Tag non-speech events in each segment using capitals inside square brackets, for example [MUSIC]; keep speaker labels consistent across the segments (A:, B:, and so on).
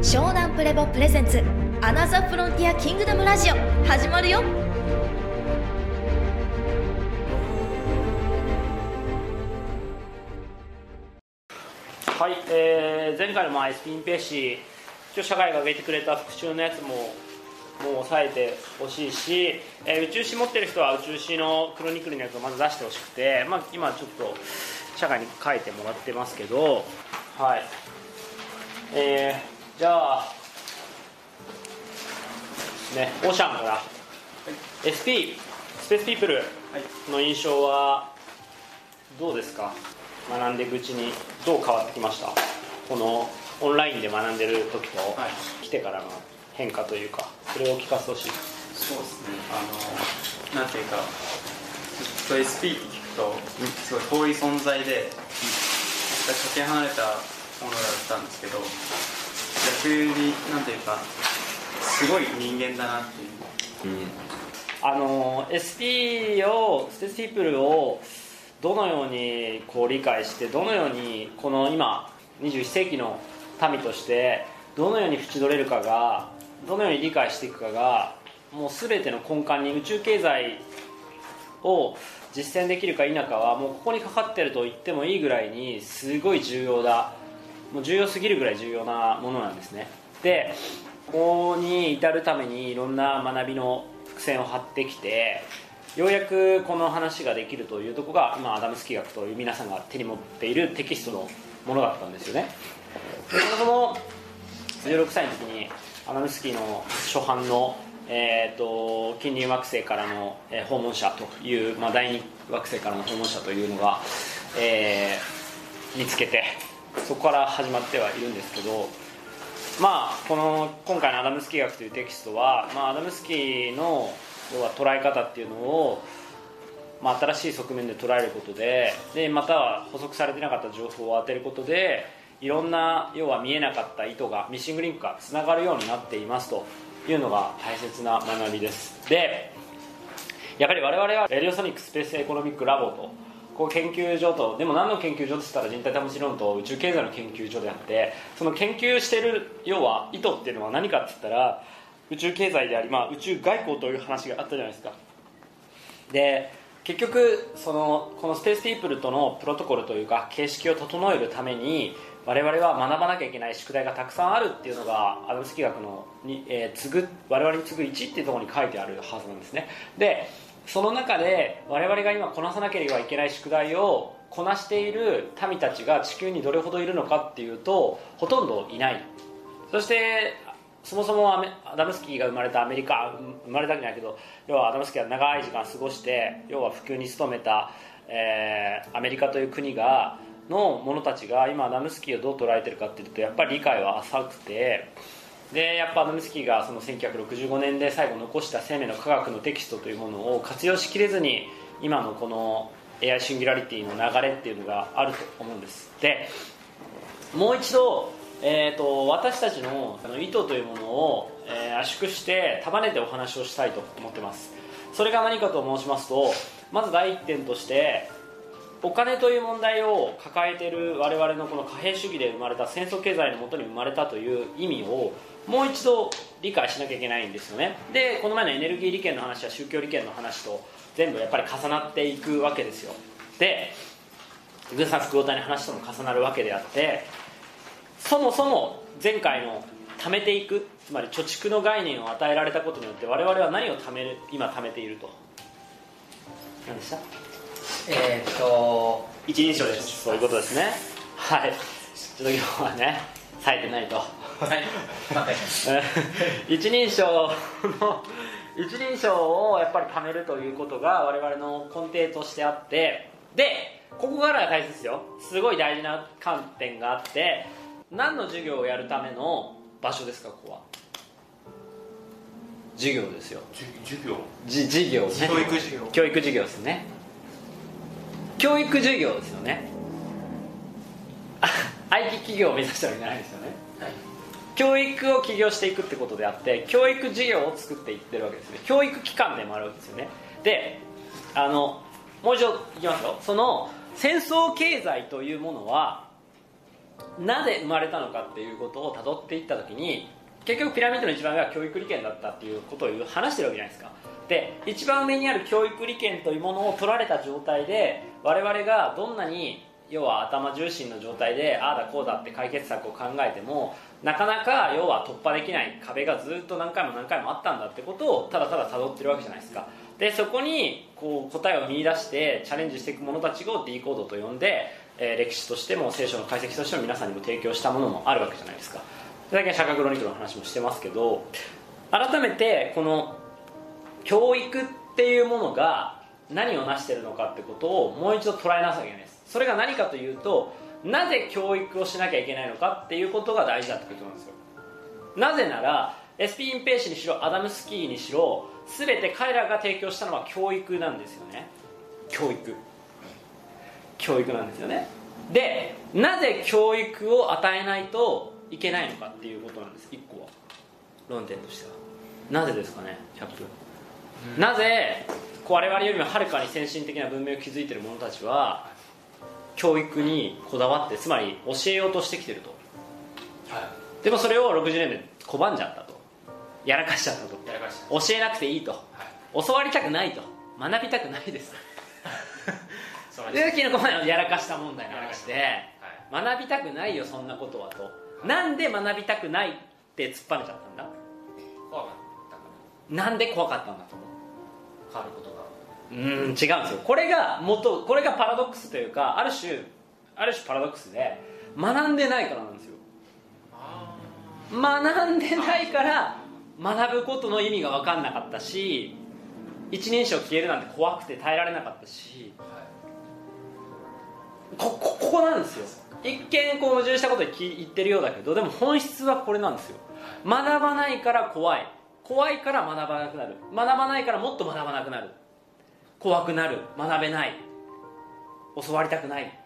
A: 湘南プレボプレゼンツアナザーフロンティアキングダムラジオ始まるよ。
B: はい、えー前回のまあ SP ンペーシ一応社会が挙げてくれた復習のやつももう抑えてほしいし、えー宇宙史持ってる人は宇宙史のクロニクルのやつをまず出してほしくて、まあ、今ちょっと社会に書いてもらってますけどはい。えーじゃあねオーシャンから SP スペースピープルの印象はどうですか？学んでいくうちにどう変わってきました？このオンラインで学んでる時と
C: はい。
B: 来てからの変化というかそれを聞かせてほしい。
C: そうですね。あのなんていうかずっと SP って聞くとすごい遠い存在でかけ離れたものだったんですけど逆になんていうかすごい人間だなっていう。
B: あの SP をステースピープルをどのようにこう理解してどのようにこの今21世紀の民としてどのように縁取れるかがどのように理解していくかがもう全ての根幹に宇宙経済を実践できるか否かはもうここにかかってると言ってもいいぐらいにすごい重要だもう重要すぎるぐらい重要なものなんですね。でここに至るためにいろんな学びの伏線を張ってきてようやくこの話ができるというとこが今アダムスキー学という皆さんが手に持っているテキストのものだったんですよね。でそもそも16歳の時にアダムスキーの初版のえー、と近隣惑星からの、えー訪問者という、まあ、第二惑星からの訪問者というのが、えー見つけてそこから始まってはいるんですけどまあこの今回のアダムスキー学というテキストは、まあ、アダムスキーの要は捉え方っていうのを、まあ、新しい側面で捉えることででまたは補足されてなかった情報を当てることでいろんな要は見えなかった意図がミッシングリンクがつながるようになっていますというのが大切な学びです。でやっぱり我々はレディオソニックスペースエコノミックラボとこう研究所とでも何の研究所としたら人体保持論と宇宙経済の研究所であってその研究してる要は意図っていうのは何かって言ったら宇宙経済であり、まあ、宇宙外交という話があったじゃないですか。で結局そのこのスペースピープルとのプロトコルというか形式を整えるために我々は学ばなきゃいけない宿題がたくさんあるっていうのがアダムスキー学のに、えー次ぐ我々に次ぐ1っていうところに書いてあるはずなんですね。でその中で我々が今こなさなければいけない宿題をこなしている民たちが地球にどれほどいるのかっていうとほとんどいない。そしてそもそもアダムスキーが生まれたアメリカ生まれたわけじゃないけど要はアダムスキーは長い時間過ごして要は普及に努めた、えーアメリカという国がの者たちが今アダムスキーをどう捉えてるかっていうとやっぱり理解は浅くてでやっぱアダムスキーがその1965年で最後残した生命の科学のテキストというものを活用しきれずに今のこの AI シンギュラリティの流れっていうのがあると思うんです。でもう一度、えー、と私たちのあの意図というものを、えー圧縮して束ねてお話をしたいと思ってます。それが何かと申しますとまず第一点としてお金という問題を抱えている我々のこの貨幣主義で生まれた戦争経済のもとに生まれたという意味をもう一度理解しなきゃいけないんですよね。でこの前のエネルギー利権の話や宗教利権の話と全部やっぱり重なっていくわけですよ。で軍産複合体の話とも重なるわけであってそもそも前回の貯めていくつまり貯蓄の概念を与えられたことによって我々は何を貯める今貯めていると。何でした？
D: えーっと
B: 一人称です。そういうことですね。はい。ちょっと今日はね冴えてないと。
D: はい。[LAUGHS]
B: 一人称の [LAUGHS] 一人称をやっぱり貯めるということが我々の根底としてあってでここからが大切ですよ。すごい大事な観点があって何の授業をやるための場所ですかここは。授業ですよ。
C: 授業？
B: じ授業ね。
C: 教育授業。
B: 教育授業ですね。教育授業ですよね。あ IT 企業を目指したわけじゃないですよね。
D: はい。
B: 教育を起業していくってことであって教育事業を作っていってるわけですね。教育機関でもあるわけですよね。であのもう一度いきますよ。その戦争経済というものはなぜ生まれたのかっていうことをたどっていった時に結局ピラミッドの一番上は教育利権だったっていうことを話してるわけじゃないですか。で一番上にある教育利権というものを取られた状態で我々がどんなに要は頭重心の状態でああだこうだって解決策を考えてもなかなか要は突破できない壁がずっと何回も何回もあったんだってことをただただ辿ってるわけじゃないですか。でそこにこう答えを見出してチャレンジしていく者たちを D コードと呼んで、えー歴史としても聖書の解析としても皆さんにも提供したものもあるわけじゃないですか。最近釈迦クロニクルの話もしてますけど改めてこの教育っていうものが何を成してるのかってことをもう一度捉えなさきゃいけないですそれが何かというとなぜ教育をしなきゃいけないのかっていうことが大事だってことなんですよ。なぜなら SP インペーシにしろアダムスキーにしろ全て彼らが提供したのは教育なんですよね。教育。教育なんですよね。でなぜ教育を与えないといけないのかっていうことなんです。1個は。論点としては。なぜですかねキャップなぜこう我々よりもはるかに先進的な文明を築いている者たちは教育にこだわってつまり教えようとしてきてると。
C: は
B: でもそれを60年で拒んじゃったと。やらかしちゃったと。
C: いやらかし
B: 教えなくていいと。
C: はい。
B: 教わりたくないと。学びたくないです。[LAUGHS] でキノコマのやらかした問題の話で
C: は
B: 学びたくないよそんなことはと。なんで学びたくないって突っぱねちゃったんだ？
C: 怖かった
B: なんで怖かったんだと思う？
C: 変わることが
B: うん違うんですよ。これが元これがパラドックスというかある種ある種パラドックスで学んでないからなんですよ。学んでないから学ぶことの意味が分かんなかったし一人称消えるなんて怖くて耐えられなかったし
C: はい
B: こここなんですよ。一見こう矛盾したこと言ってるようだけどでも本質はこれなんですよ。学ばないから怖い。怖いから学ばなくなる。学ばないからもっと学ばなくなる。怖くなる学べない教わりたくない。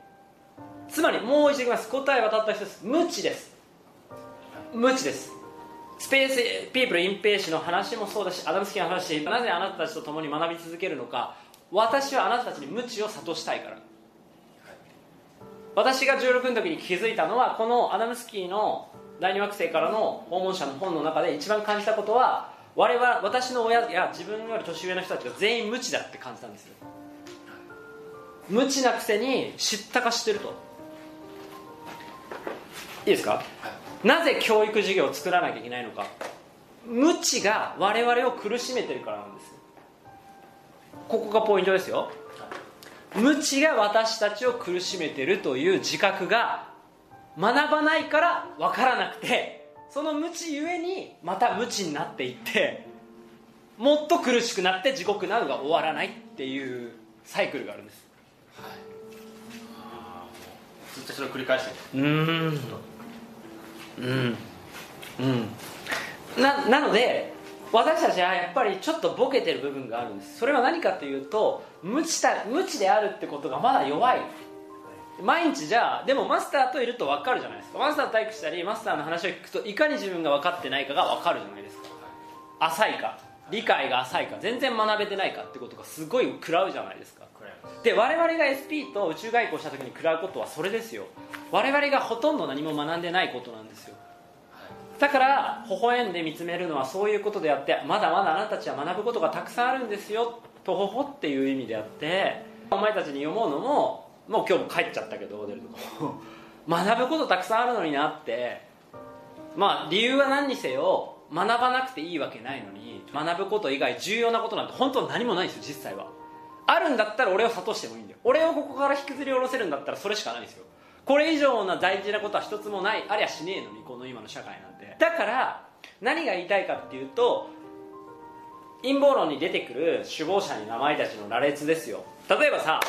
B: つまりもう一度言います。答えはたった一つ。無知です。無知です。スペースピープルインペーシの話もそうだしアダムスキーの話なぜあなたたちと共に学び続けるのか。私はあなたたちに無知を諭したいから。私が16の時に気づいたのはこのアダムスキーの第二惑星からの訪問者の本の中で一番感じたことは我々私の親や自分より年上の人たちが全員無知だって感じたんですよ。無知なくせに知ったか知ってると。いいですか？なぜ教育授業を作らなきゃいけないのか。無知が我々を苦しめてるからなんですよ。ここがポイントですよ。無知が私たちを苦しめてるという自覚が学ばないから分からなくてその無知ゆえにまた無知になっていってもっと苦しくなって地獄などが終わらないっていうサイクルがあるんです。
C: あーずっとそれを繰り返してる
B: うーん。うん。うん。ななので私たちはやっぱりちょっとボケてる部分があるんです。それは何かというと無知た無知であるってことがまだ弱い毎日じゃあでもマスターといると分かるじゃないですか。マスターと体育したりマスターの話を聞くといかに自分が分かってないかが分かるじゃないですか。浅いか理解が浅いか全然学べてないかってことがすごい食らうじゃないですか。で我々が SP と宇宙外交した時に食らうことはそれですよ。我々がほとんど何も学んでないことなんですよ。だから微笑んで見つめるのはそういうことであってまだまだあなたたちは学ぶことがたくさんあるんですよとほほっていう意味であってお前たちに読もうのももう今日も帰っちゃったけど出るとこ [LAUGHS] 学ぶことたくさんあるのになって。まあ理由は何にせよ学ばなくていいわけないのに学ぶこと以外重要なことなんて本当は何もないんですよ実際は。あるんだったら俺を諭してもいいんだよ。俺をここから引きずり下ろせるんだったらそれしかないんですよ。これ以上な大事なことは一つもないありゃしねえのにこの今の社会なんて。だから何が言いたいかっていうと陰謀論に出てくる首謀者に名前たちの羅列ですよ。例えばさ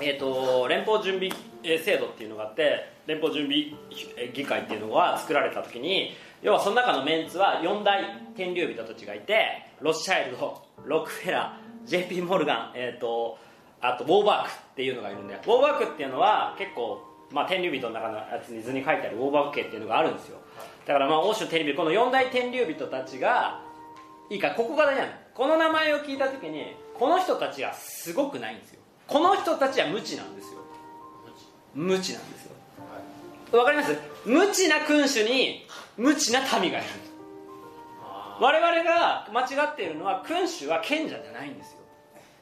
B: えー、と連邦準備制度っていうのがあって連邦準備議会っていうのが作られた時に要はその中のメンツは4大天竜人たちがいてロスチャイルドロックフェラー JP モルガン、えー、とあとウォーバークっていうのがいるんだよ。ウォーバークっていうのは結構、まあ、天竜人の中のやつに図に書いてあるウォーバーク家っていうのがあるんですよ。だからまあ欧州天竜この4大天竜人たちがいいかここが大事なの。この名前を聞いた時にこの人たちはすごくないんですよ。この人たちは無知なんですよ。無知なんですよ。わかります？無知な君主に無知な民がいる。我々が間違っているのは君主は賢者じゃないんですよ。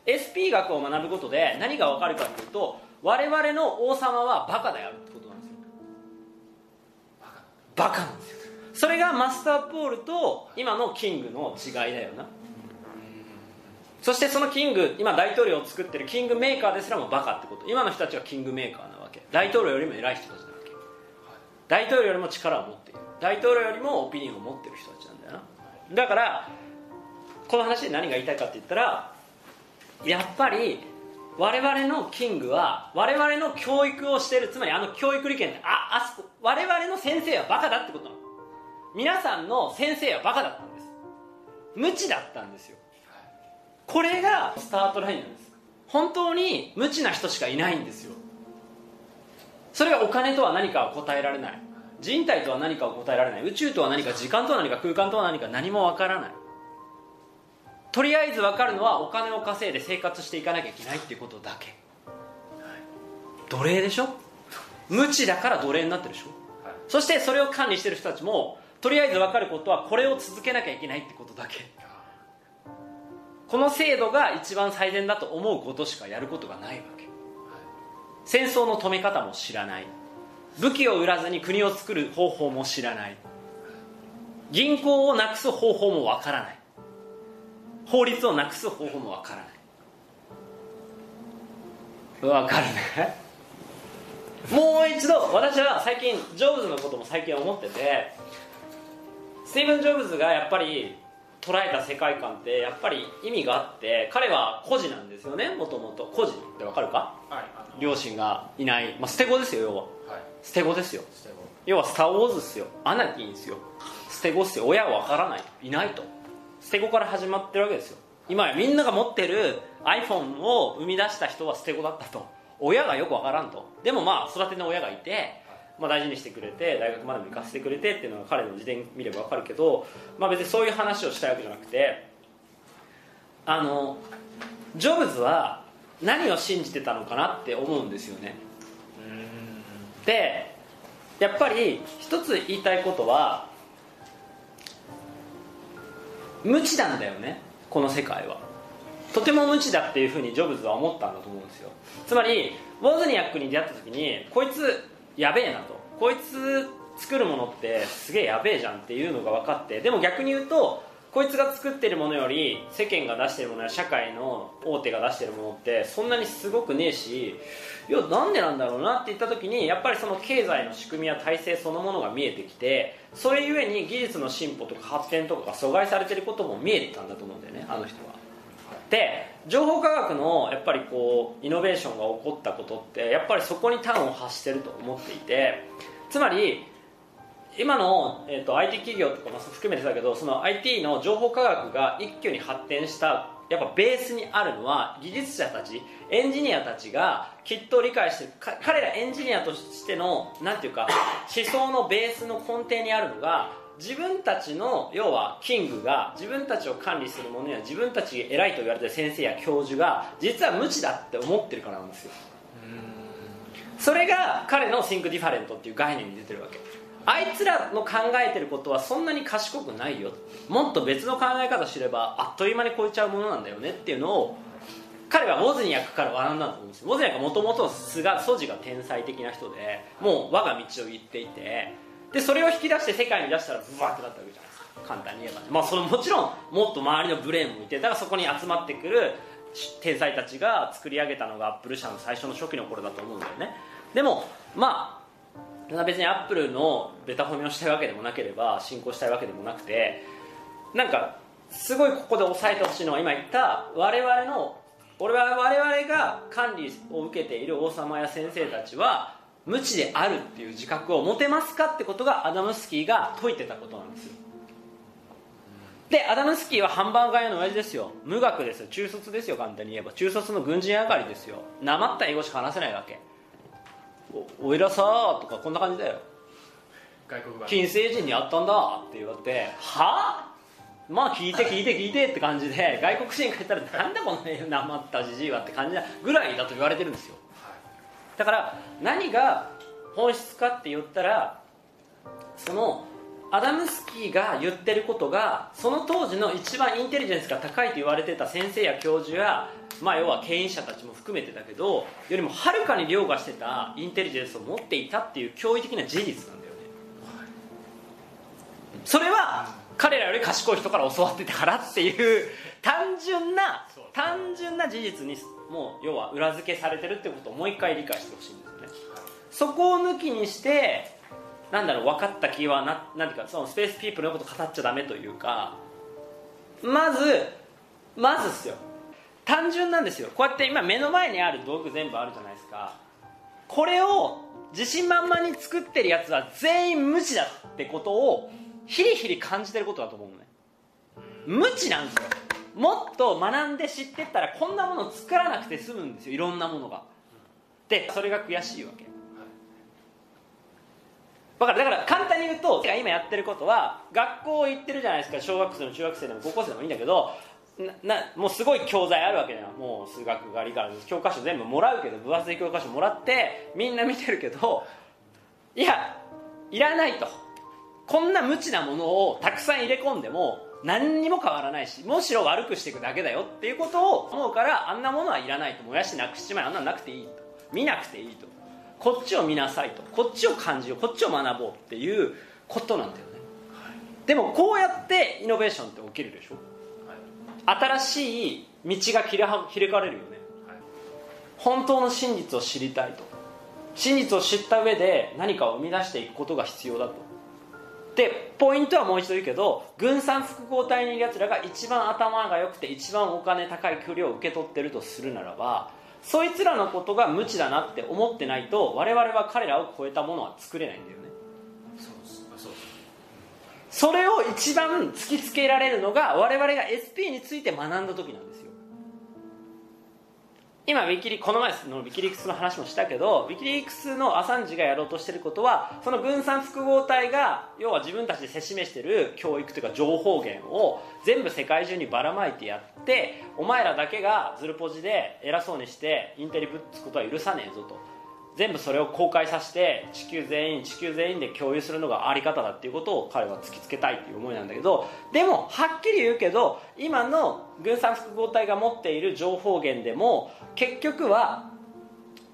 B: SP 学を学ぶことで何が分かるかというと我々の王様はバカであるってことなんですよ。バカなんですよ。それがマスターポールと今のキングの違いだよなそしてそのキング今大統領を作ってるキングメーカーですらもバカってこと。今の人たちはキングメーカーなわけ。大統領よりも偉い人たちなわけ。大統領よりも力を持っている。大統領よりもオピニオンを持ってる人たちなんだよな。だからこの話で何が言いたいかって言ったらやっぱり我々のキングは我々の教育をしてる。つまりあの教育利権ってああそこ我々の先生はバカだってことなの。皆さんの先生はバカだったんです。無知だったんですよ。これがスタートラインなんです。本当に無知な人しかいないんですよ。それがお金とは何かを答えられない。人体とは何かを答えられない。宇宙とは何か時間とは何か空間とは何か何もわからない。とりあえず分かるのはお金を稼いで生活していかなきゃいけないっていうことだけ。奴隷でしょ？無知だから奴隷になってるでしょ、そしてそれを管理してる人たちもとりあえず分かることはこれを続けなきゃいけないってことだけこの制度が一番最善だと思うことしかやることがないわけ。戦争の止め方も知らない。武器を売らずに国を作る方法も知らない。銀行をなくす方法もわからない。法律をなくす方法もわからない。わかるねもう一度私は最近ジョブズのことも最近思っててスティーブン・ジョブズがやっぱり捉えた世界観ってやっぱり意味があって彼は孤児なんですよねもともと。孤児ってわかるか？
C: はい
B: 両親がいない、まあ、捨て子ですよ要は。
C: はい。
B: 捨て子ですよ。要はスター・ウォーズですよ。アナキーですよ。捨て子っすよ。親は分からない。いないと。捨て子から始まってるわけですよ。今やみんなが持ってる iPhone を生み出した人は捨て子だったと。親がよく分からんと。でもまあ育ての親がいて、まあ、大事にしてくれて大学までも行かせてくれてっていうのが彼の自伝見れば分かるけど、まあ、別にそういう話をしたいわけじゃなくてあのジョブズは何を信じてたのかなって思うんですよね。でやっぱり一つ言いたいことは無知なんだよねこの世界は。とても無知だっていうふうにジョブズは思ったんだと思うんですよ。つまりウォズニアックに出会った時にこいつやべえなとこいつ作るものってすげえやべえじゃんっていうのが分かってでも逆に言うとこいつが作ってるものより世間が出してるものや社会の大手が出してるものってそんなにすごくねえしいやなんでなんだろうなって言った時にやっぱりその経済の仕組みや体制そのものが見えてきてそれゆえに技術の進歩とか発展とかが阻害されてることも見えてたんだと思うんだよねあの人は。で情報科学のやっぱりこうイノベーションが起こったことってやっぱりそこに端を発してると思っていてつまり今の、えー、と IT 企業とかも含めてだけどその IT の情報科学が一挙に発展したやっぱベースにあるのは技術者たちエンジニアたちがきっと理解してる彼らエンジニアとしてのなんていうか思想のベースの根底にあるのが自分たちの要はキングが自分たちを管理する者や自分たちが偉いと言われてる先生や教授が実は無知だって思ってるからなんですよ。それが彼の Think Different っていう概念に出てるわけ。あいつらの考えてることはそんなに賢くないよもっと別の考え方すればあっという間に超えちゃうものなんだよねっていうのを彼はウォズニアックから学んだと思うんですよ。ウォズニアックはもともと素が素地が天才的な人でもう我が道を行っていてでそれを引き出して世界に出したらブワーってなったわけじゃないですか。簡単に言えばね、まあ、そのもちろんもっと周りのブレーンもいてだからそこに集まってくる天才たちが作り上げたのがアップル社の最初の初期の頃だと思うんだよね。でもまあ別にアップルのベタ褒めをしたいわけでもなければ進行したいわけでもなくてなんかすごいここで押さえてほしいのは今言った我々の俺は我々が管理を受けている王様や先生たちは無知であるっていう自覚を持てますかってことがアダムスキーが説いてたことなんですよ。でアダムスキーはハンバーガー屋の親父ですよ。無学ですよ。中卒ですよ簡単に言えば。中卒の軍人上がりですよ。なまった英語しか話せないわけ。おおいらさーとかこんな感じだよ。
C: 外国語。
B: 金星人に会ったんだって言われては？あまあ聞いて聞いて聞いてって感じで外国人がいたらなんだこのなまったじじいはって感じだぐらいだと言われてるんですよだから何が本質かって言ったらそのアダムスキーが言ってることがその当時の一番インテリジェンスが高いと言われてた先生や教授や、まあ、要は牽引者たちも含めてだけどよりもはるかに凌駕してたインテリジェンスを持っていたっていう驚異的な事実なんだよね。それは彼らより賢い人から教わってたからっていう単純な単純な事実にもう要は裏付けされてるってことをもう一回理解してほしいんですよね。そこを抜きにしてなんだろう分かった気はな何ていうかそのスペースピープルのこと語っちゃダメというかまずまずっすよ。単純なんですよ。こうやって今目の前にある道具全部あるじゃないですか。これを自信満々に作ってるやつは全員無知だってことをヒリヒリ感じてることだと思うのね。無知なんですよ。もっと学んで知ってったらこんなものを作らなくて済むんですよ。いろんなものが。でそれが悔しいわけ。だからだから簡単に言うと今やってることは学校行ってるじゃないですか。小学生でも中学生でも高校生でもいいんだけどななもうすごい教材あるわけだよもう数学が理科教科書全部もらうけど分厚い教科書もらってみんな見てるけどいやいらないと。こんな無知なものをたくさん入れ込んでも何にも変わらないしむしろ悪くしていくだけだよっていうことを思うからあんなものはいらないと燃やしてなくしちまえあんなのなくていいと。見なくていいと。こっちを見なさいと。こっちを感じよう。こっちを学ぼうっていうことなんだよね、でもこうやってイノベーションって起きるでしょ、新しい道が開開かれるよね、本当の真実を知りたいと。真実を知った上で何かを生み出していくことが必要だとでポイントはもう一度言うけど軍産複合体にいるやつらが一番頭が良くて一番お金高い距離を受け取ってるとするならばそいつらのことが無知だなって思ってないと我々は彼らを超えたものは作れないんだよね。それを一番突きつけられるのが我々が SP について学んだ時なんです。よ今ウィキリこの前のウィキリクスの話もしたけどウィキリクスのアサンジがやろうとしてることはその軍産複合体が要は自分たちでせしめしてる教育というか情報源を全部世界中にばらまいてやってお前らだけがズルポジで偉そうにしてインテリぶっつくことは許さねえぞと。全部それを公開させて地球全員地球全員で共有するのがあり方だっていうことを彼は突きつけたいっていう思いなんだけどでもはっきり言うけど今の軍産複合体が持っている情報源でも結局は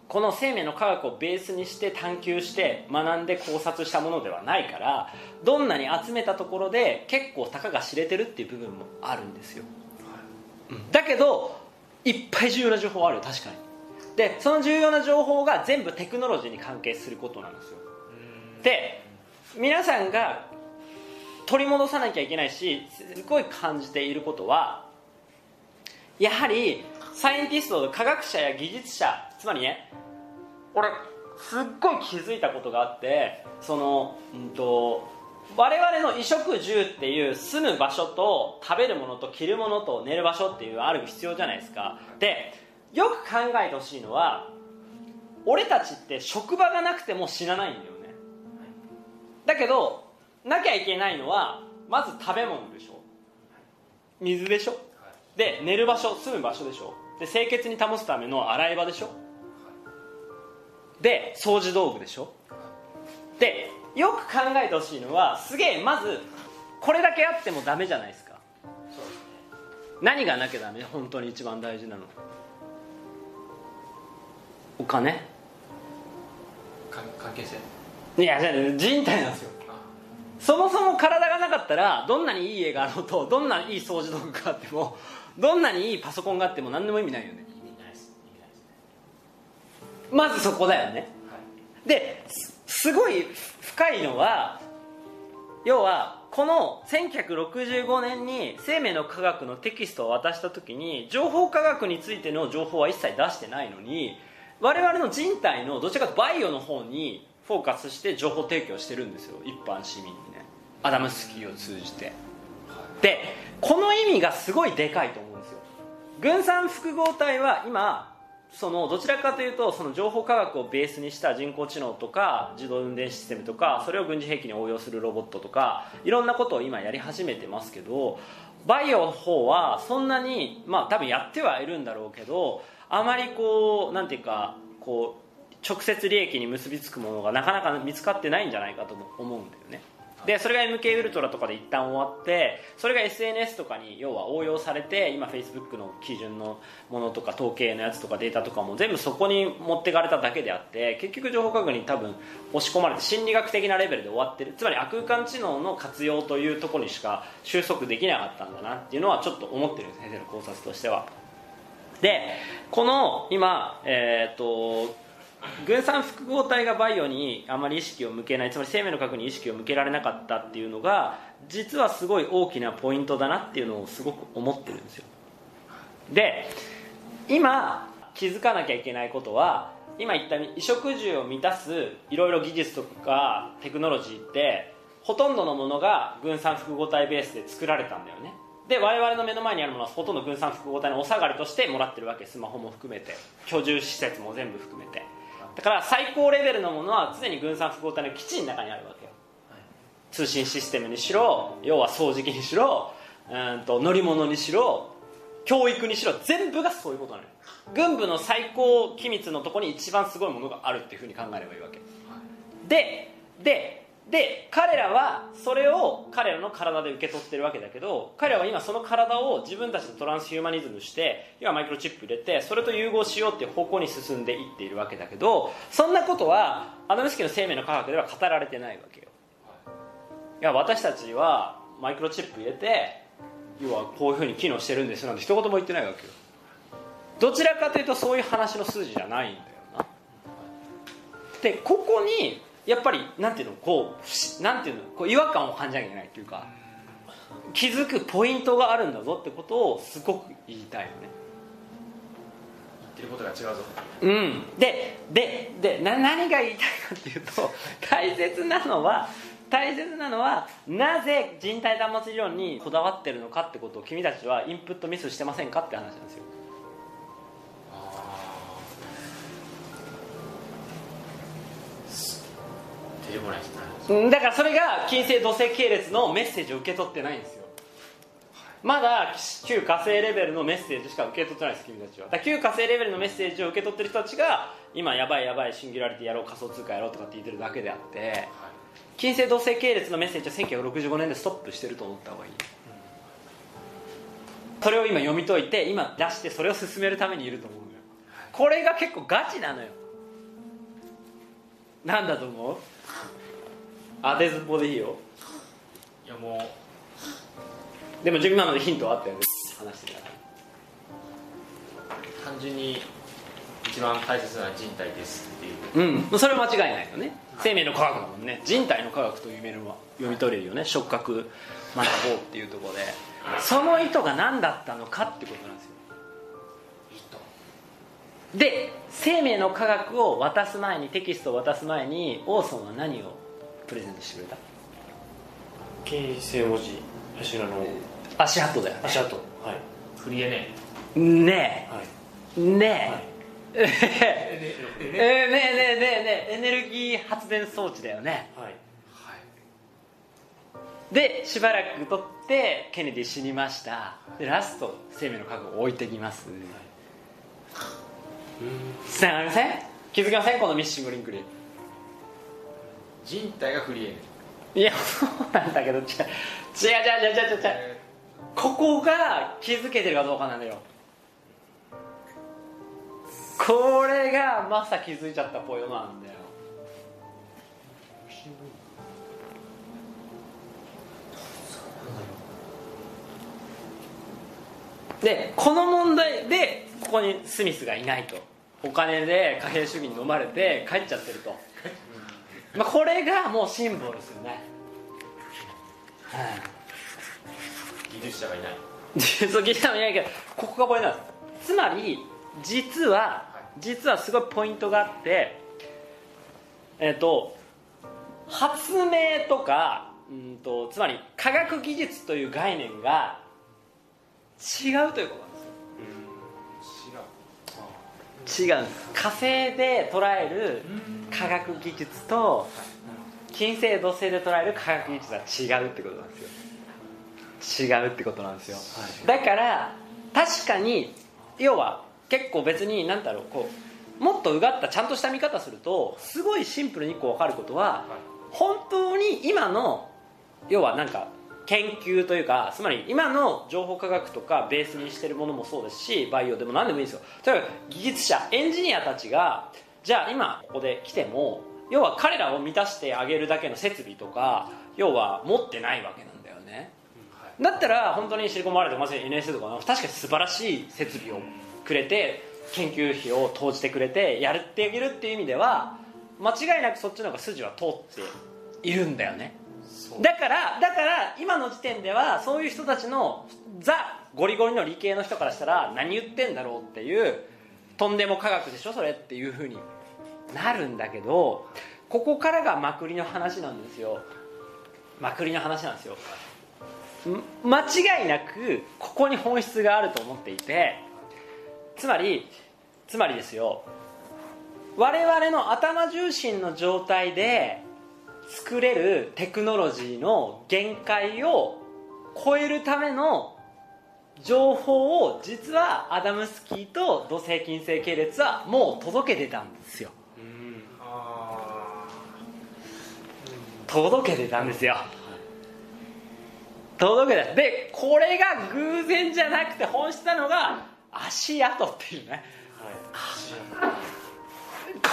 B: この生命の科学をベースにして探求して学んで考察したものではないからどんなに集めたところで結構たかが知れてるっていう部分もあるんですよ、だけどいっぱい重要な情報あるよ確かに。でその重要な情報が全部テクノロジーに関係することなんですよ。で皆さんが取り戻さなきゃいけないしすごい感じていることはやはりサイエンティスト科学者や技術者つまりね俺すっごい気づいたことがあってそのうんと我々の衣食住っていう住む場所と食べるものと着るものと寝る場所っていうある必要じゃないですか。でよく考えてほしいのは俺たちって職場がなくても死なないんだよね。だけどなきゃいけないのはまず食べ物でしょ。水でしょ。で寝る場所住む場所でしょ。で清潔に保つための洗い場でしょ。で掃除道具でしょ。でよく考えてほしいのはすげえまずこれだけあってもダメじゃないですか。何がなきゃダメ？本当に一番大事なのお金？
C: 関係性？
B: いや人体なんですよ。そもそも体がなかったらどんなにいい家があろうとどんなにいい掃除道具があってもどんなにいいパソコンがあっても何でも意味ないよね。まずそこだよね。
C: はい。
B: ですすごい深いのは要はこの1965年に生命の科学のテキストを渡した時に情報科学についての情報は一切出してないのに我々の人体のどちらかとバイオの方にフォーカスして情報提供してるんですよ。一般市民にね。アダムスキーを通じて。でこの意味がすごいでかいと思うんですよ。軍産複合体は今そのどちらかというとその情報科学をベースにした人工知能とか自動運転システムとかそれを軍事兵器に応用するロボットとかいろんなことを今やり始めてますけどバイオの方はそんなにまあ多分やってはいるんだろうけどあまりこうなんていうかこう直接利益に結びつくものがなかなか見つかってないんじゃないかとも思うんだよね。でそれが MK ウルトラとかで一旦終わってそれが SNS とかに要は応用されて今 Facebook の基準のものとか統計のやつとかデータとかも全部そこに持ってかれただけであって結局情報科学に多分押し込まれて心理学的なレベルで終わってる。つまり空間知能の活用というところにしか収束できなかったんだなっていうのはちょっと思ってる先生の考察としては。でこの今えっ、と軍産複合体がバイオにあまり意識を向けないつまり生命の核に意識を向けられなかったっていうのが実はすごい大きなポイントだなっていうのをすごく思ってるんですよ。で今気づかなきゃいけないことは今言った衣食住を満たすいろいろ技術とかテクノロジーってほとんどのものが軍産複合体ベースで作られたんだよね。で我々の目の前にあるものはほとんど軍産複合体のお下がりとしてもらってるわけスマホも含めて。居住施設も全部含めて。だから最高レベルのものは常に軍産複合体の基地の中にあるわけよ、通信システムにしろ要は掃除機にしろうんと乗り物にしろ教育にしろ全部がそういうことなのよ。軍部の最高機密のところに一番すごいものがあるっていうふうに考えればいいわけ。ででで彼らはそれを彼らの体で受け取ってるわけだけど彼らは今その体を自分たちのトランスヒューマニズムして今マイクロチップ入れてそれと融合しようっていう方向に進んでいっているわけだけどそんなことはアダムスキーの生命の科学では語られてないわけよ。いや私たちはマイクロチップ入れて要はこういうふうに機能してるんですなんて一言も言ってないわけよ。どちらかというとそういう話の筋じゃないんだよな。でここにやっぱりなんていうのこうなんていうのこう違和感を感じなきゃいけないっていうか気づくポイントがあるんだぞってことをすごく言いたいよね。
E: 言ってることが違うぞ。
B: うん。でででな何が言いたいかっていうと大切なのは大切なのはなぜ人体断末理論にこだわってるのかってことを君たちはインプットミスしてませんかって話なんですよだからそれが金星土星系列のメッセージを受け取ってないんですよ。まだ旧火星レベルのメッセージしか受け取ってないです君たちは。だ旧火星レベルのメッセージを受け取ってる人たちが今やばいやばいシンギュラリティやろう仮想通貨やろうとかって言ってるだけであって金星土星系列のメッセージは1965年でストップしてると思った方がいい。それを今読み解いて今出してそれを進めるためにいると思うのよ。これが結構ガチなのよ。なんだと思う？当てずっぽでいいよ。
E: いやも
B: でも今のでヒントはあったよね。話してたら。
E: う単純に一番大切なのは人体ですっていう。
B: うん。それは間違いないよね。生命の科学だもんね。人体の科学というメールは読み取れるよね。触覚学ぼうっていうところで。その意図が何だったのかってことなんですよで生命の科学を渡す前にテキストを渡す前にオーソンは何をプレゼントしてくれた？
F: 金星文字柱の。
B: 足跡だよね。
F: 足跡。はい。
E: フリエね。
B: ね
F: はい。[LAUGHS]
B: え。ね
F: はい。
B: え、えーねえねえねえねえエネルギー発電装置だよね。
F: はい。
B: でしばらく取ってケネディ死にました。でラスト生命の覚悟を置いてきます。つながりません？気づきません？このミッシングリンクに。
E: 人体がフリエね
B: いやそうなんだけど違う。違う違う違う違う違う。違うここが気づけてるかどうかなのよ。これがまさ気づいちゃったポイントなんだよ。でこの問題でここにスミスがいないと。お金で貨幣主義に飲まれて帰っちゃってると、まあ、これがもうシンボルですよね、
E: 技術者がいない。
B: うん、そう聞いないけどここがポイントなんです。つまり実は実はすごいポイントがあってえっ、と発明とかうんとつまり科学技術という概念が違うということ違う。んです火星で捉える科学技術と金星土星で捉える科学技術は違うってことなんですよ。違うってことなんですよ、だから確かに要は結構別に何だろうこうもっとうがったちゃんとした見方するとすごいシンプルに1個分かることは本当に今の要はなんか研究というかつまり今の情報科学とかベースにしてるものもそうですしバイオでも何でもいいんですよ。例えば技術者エンジニアたちがじゃあ今ここで来ても要は彼らを満たしてあげるだけの設備とか要は持ってないわけなんだよね、だったら本当にシリコンバレーとかまさに NSA とか確かに素晴らしい設備をくれて研究費を投じてくれてやってあげるっていう意味では間違いなくそっちの方が筋は通っているんだよね。だからだから今の時点ではそういう人たちのザゴリゴリの理系の人からしたら何言ってんだろうっていうとんでも科学でしょそれっていうふうに。なるんだけどここからがまくりの話なんですよ。まくりの話なんですよ。間違いなくここに本質があると思っていてつまりつまりですよ。我々の頭重心の状態で作れるテクノロジーの限界を超えるための情報を実はアダムスキーと土星金星系列はもう届けてたんですよ。届けてたんですよ。届けた。でこれが偶然じゃなくて本質なのが足跡っていうね、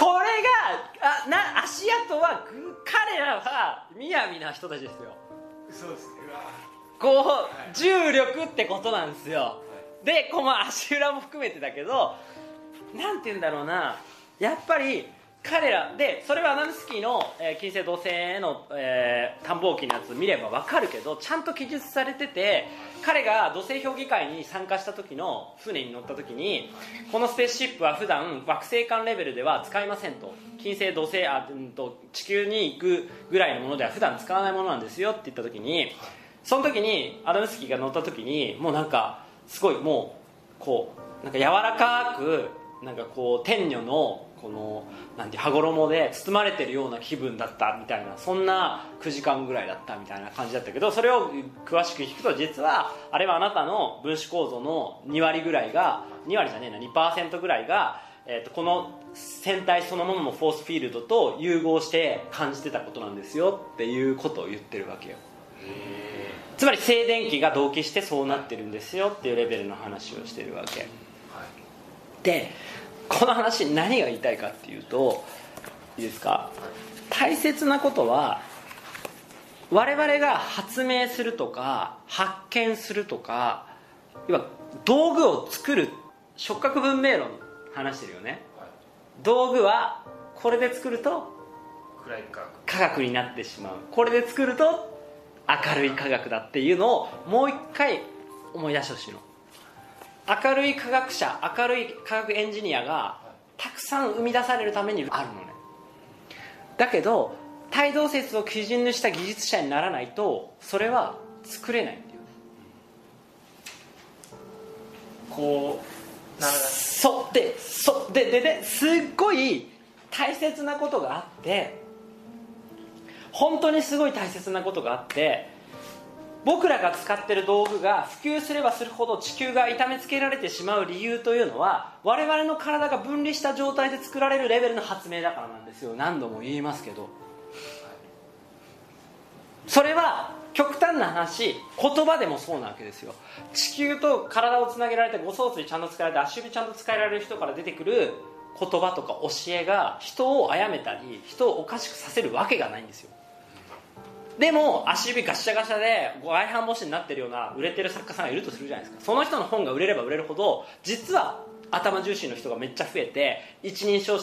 B: これがあな足跡はぐ彼らは雅な人たちですよ。
C: そうですね。
B: こう、重力ってことなんですよ、でこの足裏も含めてだけどなんて言うんだろうな。やっぱり彼らでそれはアダムスキーの、えー金星土星への、えー探訪機のやつ見れば分かるけどちゃんと記述されてて彼が土星評議会に参加した時の船に乗った時にこのスペースシップは普段惑星間レベルでは使いませんと。金星土星あ、うんと地球に行くぐらいのものでは普段使わないものなんですよって言った時にその時にアダムスキーが乗った時にもうなんかすごいもうこうなんか柔らかくなんかこう天女のこのなんて羽衣で包まれてるような気分だったみたいなそんな9時間ぐらいだったみたいな感じだったけどそれを詳しく聞くと実はあれはあなたの分子構造の2割ぐらいが2割じゃねえな2%ぐらいが、えー、とこの船体そのもののフォースフィールドと融合して感じてたことなんですよっていうことを言ってるわけよ。つまり静電気が同期してそうなってるんですよっていうレベルの話をしてるわけ。でこの話何が言いたいかっていうといいですか？大切なことは我々が発明するとか発見するとか要は道具を作る触覚文明論話してるよね。道具はこれで作ると
E: 暗いか
B: 科学になってしまう。これで作ると明るい科学だっていうのをもう一回思い出してほしいの明るい科学者明るい科学エンジニアがたくさん生み出されるためにあるのね。だけど帯同説を基準にした技術者にならないとそれは作れないっていう
C: こうなら
B: そうでそうででですっごい大切なことがあって本当にすごい大切なことがあって僕らが使ってる道具が普及すればするほど地球が痛めつけられてしまう理由というのは我々の体が分離した状態で作られるレベルの発明だからなんですよ。何度も言いますけど。それは極端な話言葉でもそうなわけですよ。地球と体をつなげられて誤装水ちゃんと使えられて足指ちゃんと使えられる人から出てくる言葉とか教えが人を殺めたり人をおかしくさせるわけがないんですよ。でも足指ガシャガシャで外反母趾になってるような売れてる作家さんがいるとするじゃないですか。その人の本が売れれば売れるほど実は頭重心の人がめっちゃ増えて一人称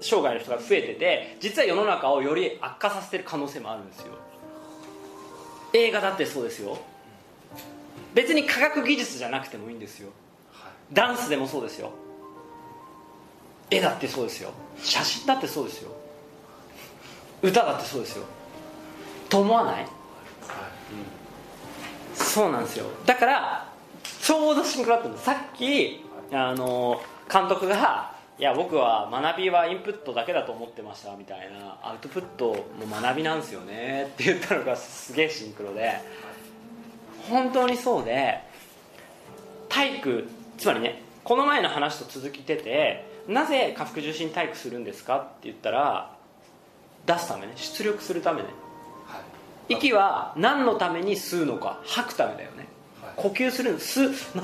B: 障害の人が増えてて実は世の中をより悪化させてる可能性もあるんですよ。映画だってそうですよ。別に科学技術じゃなくてもいいんですよ。ダンスでもそうですよ。絵だってそうですよ。写真だってそうですよ。歌だってそうですよと思わない、そうなんですよ。だからちょうどシンクロだったんです。さっきあの監督がいや僕は学びはインプットだけだと思ってましたみたいなアウトプットも学びなんですよねって言ったのがすげえシンクロで本当にそうで体育つまりねこの前の話と続きててなぜ下腹重心体育するんですかって言ったら出すためね出力するためね。
E: はい
B: 息は何のために吸うのか吐くためだよね。
E: はい。
B: 呼吸するの。吸う。な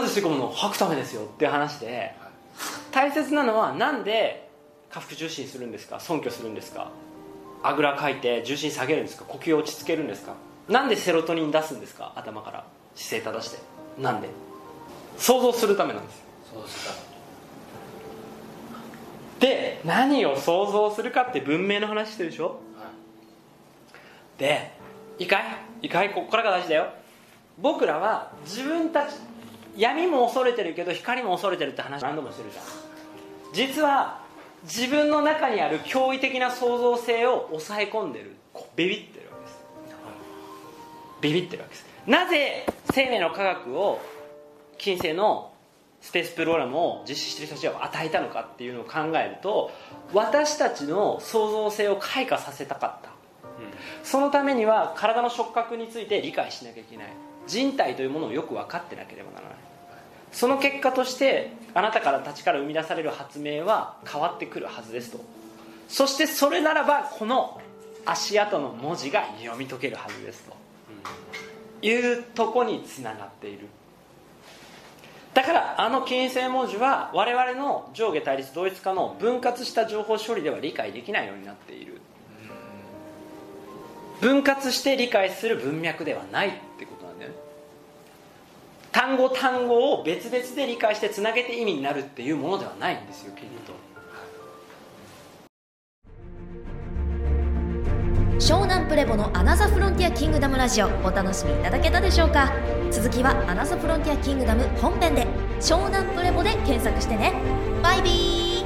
B: なんで吸い込むの？吐くためですよって話で大切なのはなんで下腹重心するんですか？尊虚するんですか？あぐらかいて重心下げるんですか？呼吸を落ち着けるんですか？なんでセロトニン出すんですか？頭から。姿勢正して。なんで？想像するためなんです。よ
E: そうした
B: で何を想像するかって文明の話してるでしょ？
E: はい
B: でいいかい？いかい？ここからが大事だよ。僕らは自分たち闇も恐れてるけど光も恐れてるって話何度もしてるじゃん。実は自分の中にある驚異的な創造性を抑え込んでるこうビビってるわけです。ビビってるわけです。なぜ生命の科学を近世のスペースプログラムを実施してる人たちは与えたのかっていうのを考えると私たちの創造性を開花させたかった。そのためには体の触覚について理解しなきゃいけない。人体というものをよく分かってなければならない。その結果としてあなたからたちから生み出される発明は変わってくるはずですと。そしてそれならばこの足跡の文字が読み解けるはずですと。いうとこにつながっている。だからあの金星文字は我々の上下対立同一化の分割した情報処理では理解できないようになっている。分割して理解する文脈ではないってことなんだよね。単語単語を別々で理解してつなげて意味になるっていうものではないんですよきっと。
A: 湘南プレボのアナザフロンティアキングダムラジオお楽しみいただけたでしょうか？続きはアナザフロンティアキングダム本編で。湘南プレボで検索してね。バイビー